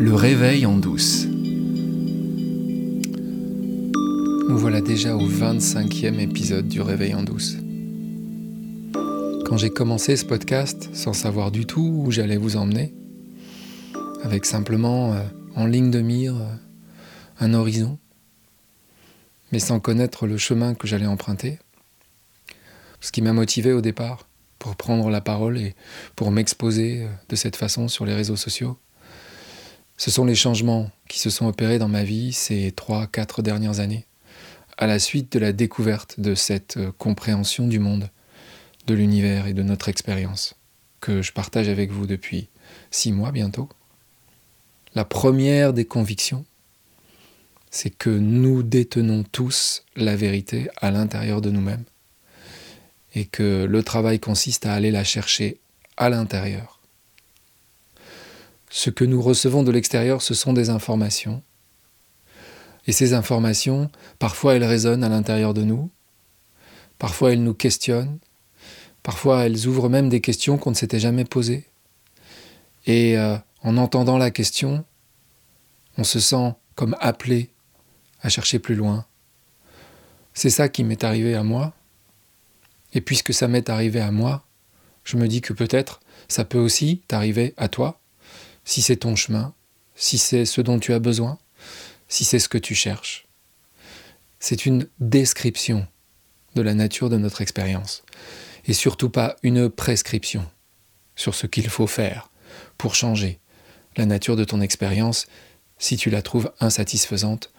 Le réveil en douce. Nous voilà déjà au 25e épisode du réveil en douce. Quand j'ai commencé ce podcast sans savoir du tout où j'allais vous emmener, avec simplement euh, en ligne de mire euh, un horizon, mais sans connaître le chemin que j'allais emprunter, ce qui m'a motivé au départ pour prendre la parole et pour m'exposer euh, de cette façon sur les réseaux sociaux, ce sont les changements qui se sont opérés dans ma vie ces trois, quatre dernières années, à la suite de la découverte de cette euh, compréhension du monde, de l'univers et de notre expérience, que je partage avec vous depuis six mois bientôt. La première des convictions, c'est que nous détenons tous la vérité à l'intérieur de nous-mêmes et que le travail consiste à aller la chercher à l'intérieur ce que nous recevons de l'extérieur, ce sont des informations. Et ces informations, parfois elles résonnent à l'intérieur de nous, parfois elles nous questionnent, parfois elles ouvrent même des questions qu'on ne s'était jamais posées. Et euh, en entendant la question, on se sent comme appelé à chercher plus loin. C'est ça qui m'est arrivé à moi. Et puisque ça m'est arrivé à moi, je me dis que peut-être ça peut aussi t'arriver à toi si c'est ton chemin, si c'est ce dont tu as besoin, si c'est ce que tu cherches. C'est une description de la nature de notre expérience, et surtout pas une prescription sur ce qu'il faut faire pour changer la nature de ton expérience si tu la trouves insatisfaisante,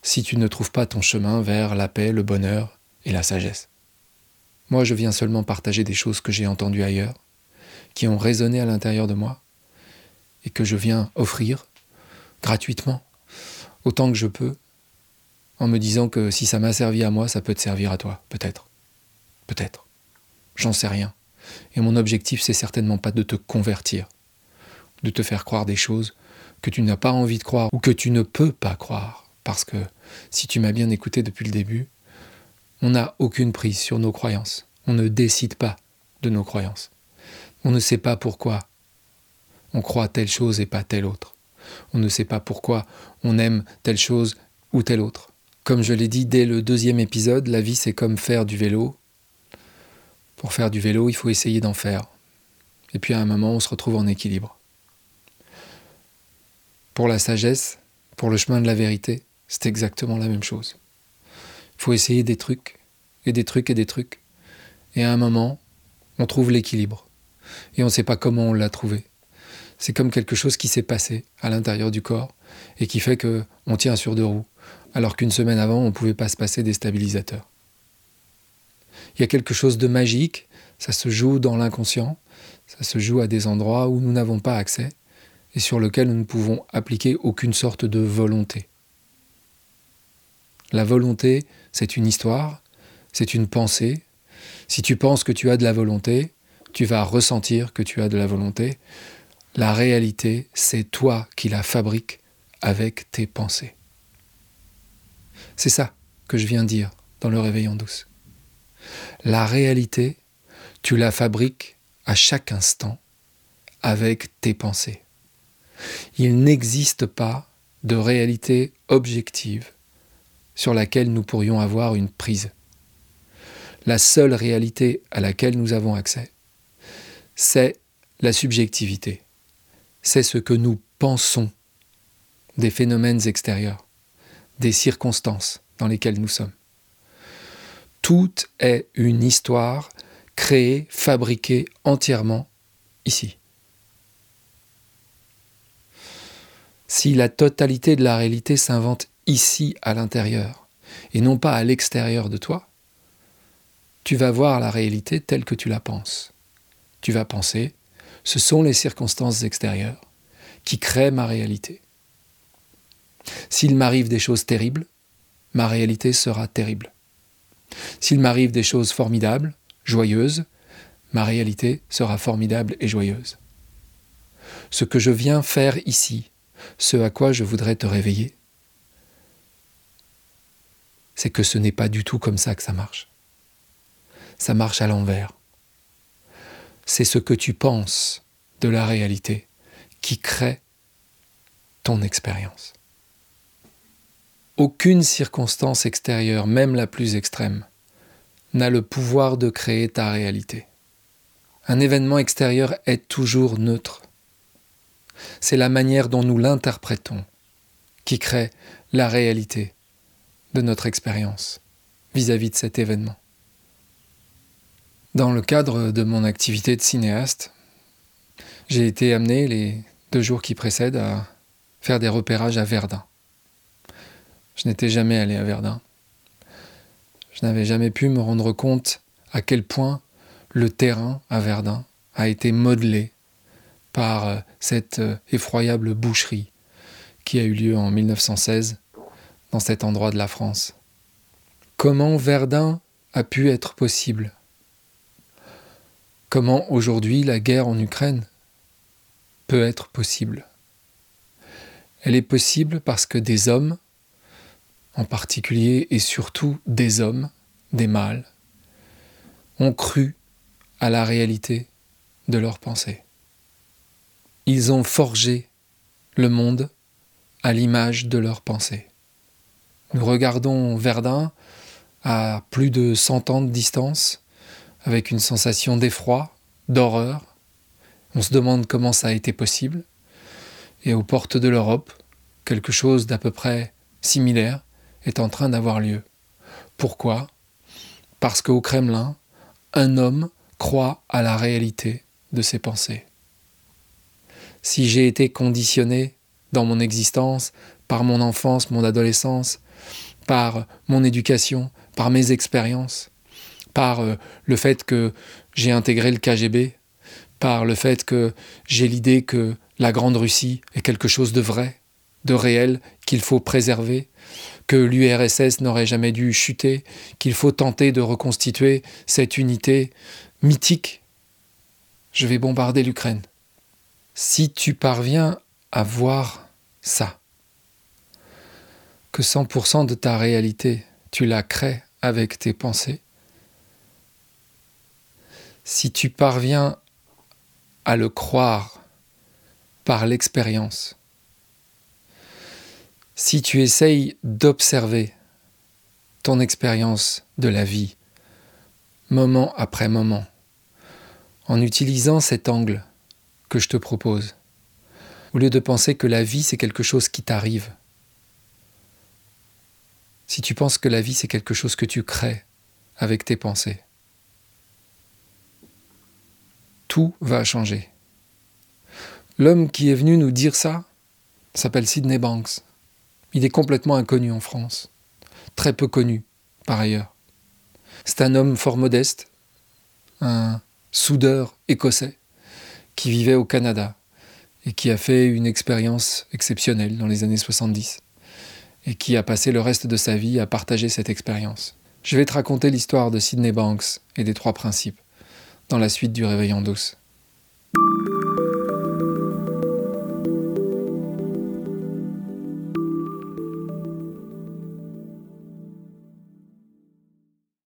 si tu ne trouves pas ton chemin vers la paix, le bonheur et la sagesse. Moi, je viens seulement partager des choses que j'ai entendues ailleurs, qui ont résonné à l'intérieur de moi, et que je viens offrir gratuitement, autant que je peux, en me disant que si ça m'a servi à moi, ça peut te servir à toi, peut-être. Peut-être. J'en sais rien. Et mon objectif, c'est certainement pas de te convertir, de te faire croire des choses que tu n'as pas envie de croire ou que tu ne peux pas croire. Parce que si tu m'as bien écouté depuis le début, on n'a aucune prise sur nos croyances. On ne décide pas de nos croyances. On ne sait pas pourquoi on croit telle chose et pas telle autre. On ne sait pas pourquoi on aime telle chose ou telle autre. Comme je l'ai dit dès le deuxième épisode, la vie c'est comme faire du vélo. Pour faire du vélo, il faut essayer d'en faire. Et puis à un moment, on se retrouve en équilibre. Pour la sagesse, pour le chemin de la vérité, c'est exactement la même chose. Il faut essayer des trucs, et des trucs, et des trucs. Et à un moment, on trouve l'équilibre. Et on ne sait pas comment on l'a trouvé c'est comme quelque chose qui s'est passé à l'intérieur du corps et qui fait que on tient sur deux roues, alors qu'une semaine avant, on ne pouvait pas se passer des stabilisateurs. Il y a quelque chose de magique, ça se joue dans l'inconscient, ça se joue à des endroits où nous n'avons pas accès et sur lesquels nous ne pouvons appliquer aucune sorte de volonté. La volonté, c'est une histoire, c'est une pensée. Si tu penses que tu as de la volonté, tu vas ressentir que tu as de la volonté. La réalité, c'est toi qui la fabriques avec tes pensées. C'est ça que je viens dire dans le réveil en douce. La réalité, tu la fabriques à chaque instant avec tes pensées. Il n'existe pas de réalité objective sur laquelle nous pourrions avoir une prise. La seule réalité à laquelle nous avons accès, c'est la subjectivité c'est ce que nous pensons des phénomènes extérieurs, des circonstances dans lesquelles nous sommes. Tout est une histoire créée, fabriquée entièrement ici. Si la totalité de la réalité s'invente ici à l'intérieur et non pas à l'extérieur de toi, tu vas voir la réalité telle que tu la penses. Tu vas penser ce sont les circonstances extérieures qui créent ma réalité. S'il m'arrive des choses terribles, ma réalité sera terrible. S'il m'arrive des choses formidables, joyeuses, ma réalité sera formidable et joyeuse. Ce que je viens faire ici, ce à quoi je voudrais te réveiller, c'est que ce n'est pas du tout comme ça que ça marche. Ça marche à l'envers c'est ce que tu penses de la réalité qui crée ton expérience. Aucune circonstance extérieure, même la plus extrême, n'a le pouvoir de créer ta réalité. Un événement extérieur est toujours neutre. C'est la manière dont nous l'interprétons qui crée la réalité de notre expérience vis-à-vis de cet événement. Dans le cadre de mon activité de cinéaste, j'ai été amené les deux jours qui précèdent à faire des repérages à Verdun. Je n'étais jamais allé à Verdun. Je n'avais jamais pu me rendre compte à quel point le terrain à Verdun a été modelé par euh, cette euh, effroyable boucherie qui a eu lieu en 1916 dans cet endroit de la France. Comment Verdun a pu être possible Comment aujourd'hui la guerre en Ukraine peut être possible? Elle est possible parce que des hommes en particulier et surtout des hommes, des mâles, ont cru à la réalité de leurs pensées. Ils ont forgé le monde à l'image de leurs pensées. Nous regardons Verdun à plus de 100 ans de distance, avec une sensation d'effroi, d'horreur. On se demande comment ça a été possible. Et aux portes de l'Europe, quelque chose d'à peu près similaire est en train d'avoir lieu. Pourquoi? Parce qu'au Kremlin, un homme croit à la réalité de ses pensées. Si j'ai été conditionné dans mon existence par mon enfance, mon adolescence, par mon éducation, par mes expériences, par euh, le fait que j'ai intégré le KGB, par le fait que j'ai l'idée que la Grande Russie est quelque chose de vrai, de réel, qu'il faut préserver, que l'URSS n'aurait jamais dû chuter, qu'il faut tenter de reconstituer cette unité mythique. Je vais bombarder l'Ukraine. Si tu parviens à voir ça, que 100% de ta réalité, tu la crées avec tes pensées, si tu parviens à le croire par l'expérience, si tu essayes d'observer ton expérience de la vie, moment après moment, en utilisant cet angle que je te propose, au lieu de penser que la vie c'est quelque chose qui t'arrive, si tu penses que la vie c'est quelque chose que tu crées avec tes pensées, tout va changer. L'homme qui est venu nous dire ça s'appelle Sidney Banks. Il est complètement inconnu en France, très peu connu par ailleurs. C'est un homme fort modeste, un soudeur écossais qui vivait au Canada et qui a fait une expérience exceptionnelle dans les années 70 et qui a passé le reste de sa vie à partager cette expérience. Je vais te raconter l'histoire de Sidney Banks et des trois principes dans la suite du Réveillon douce.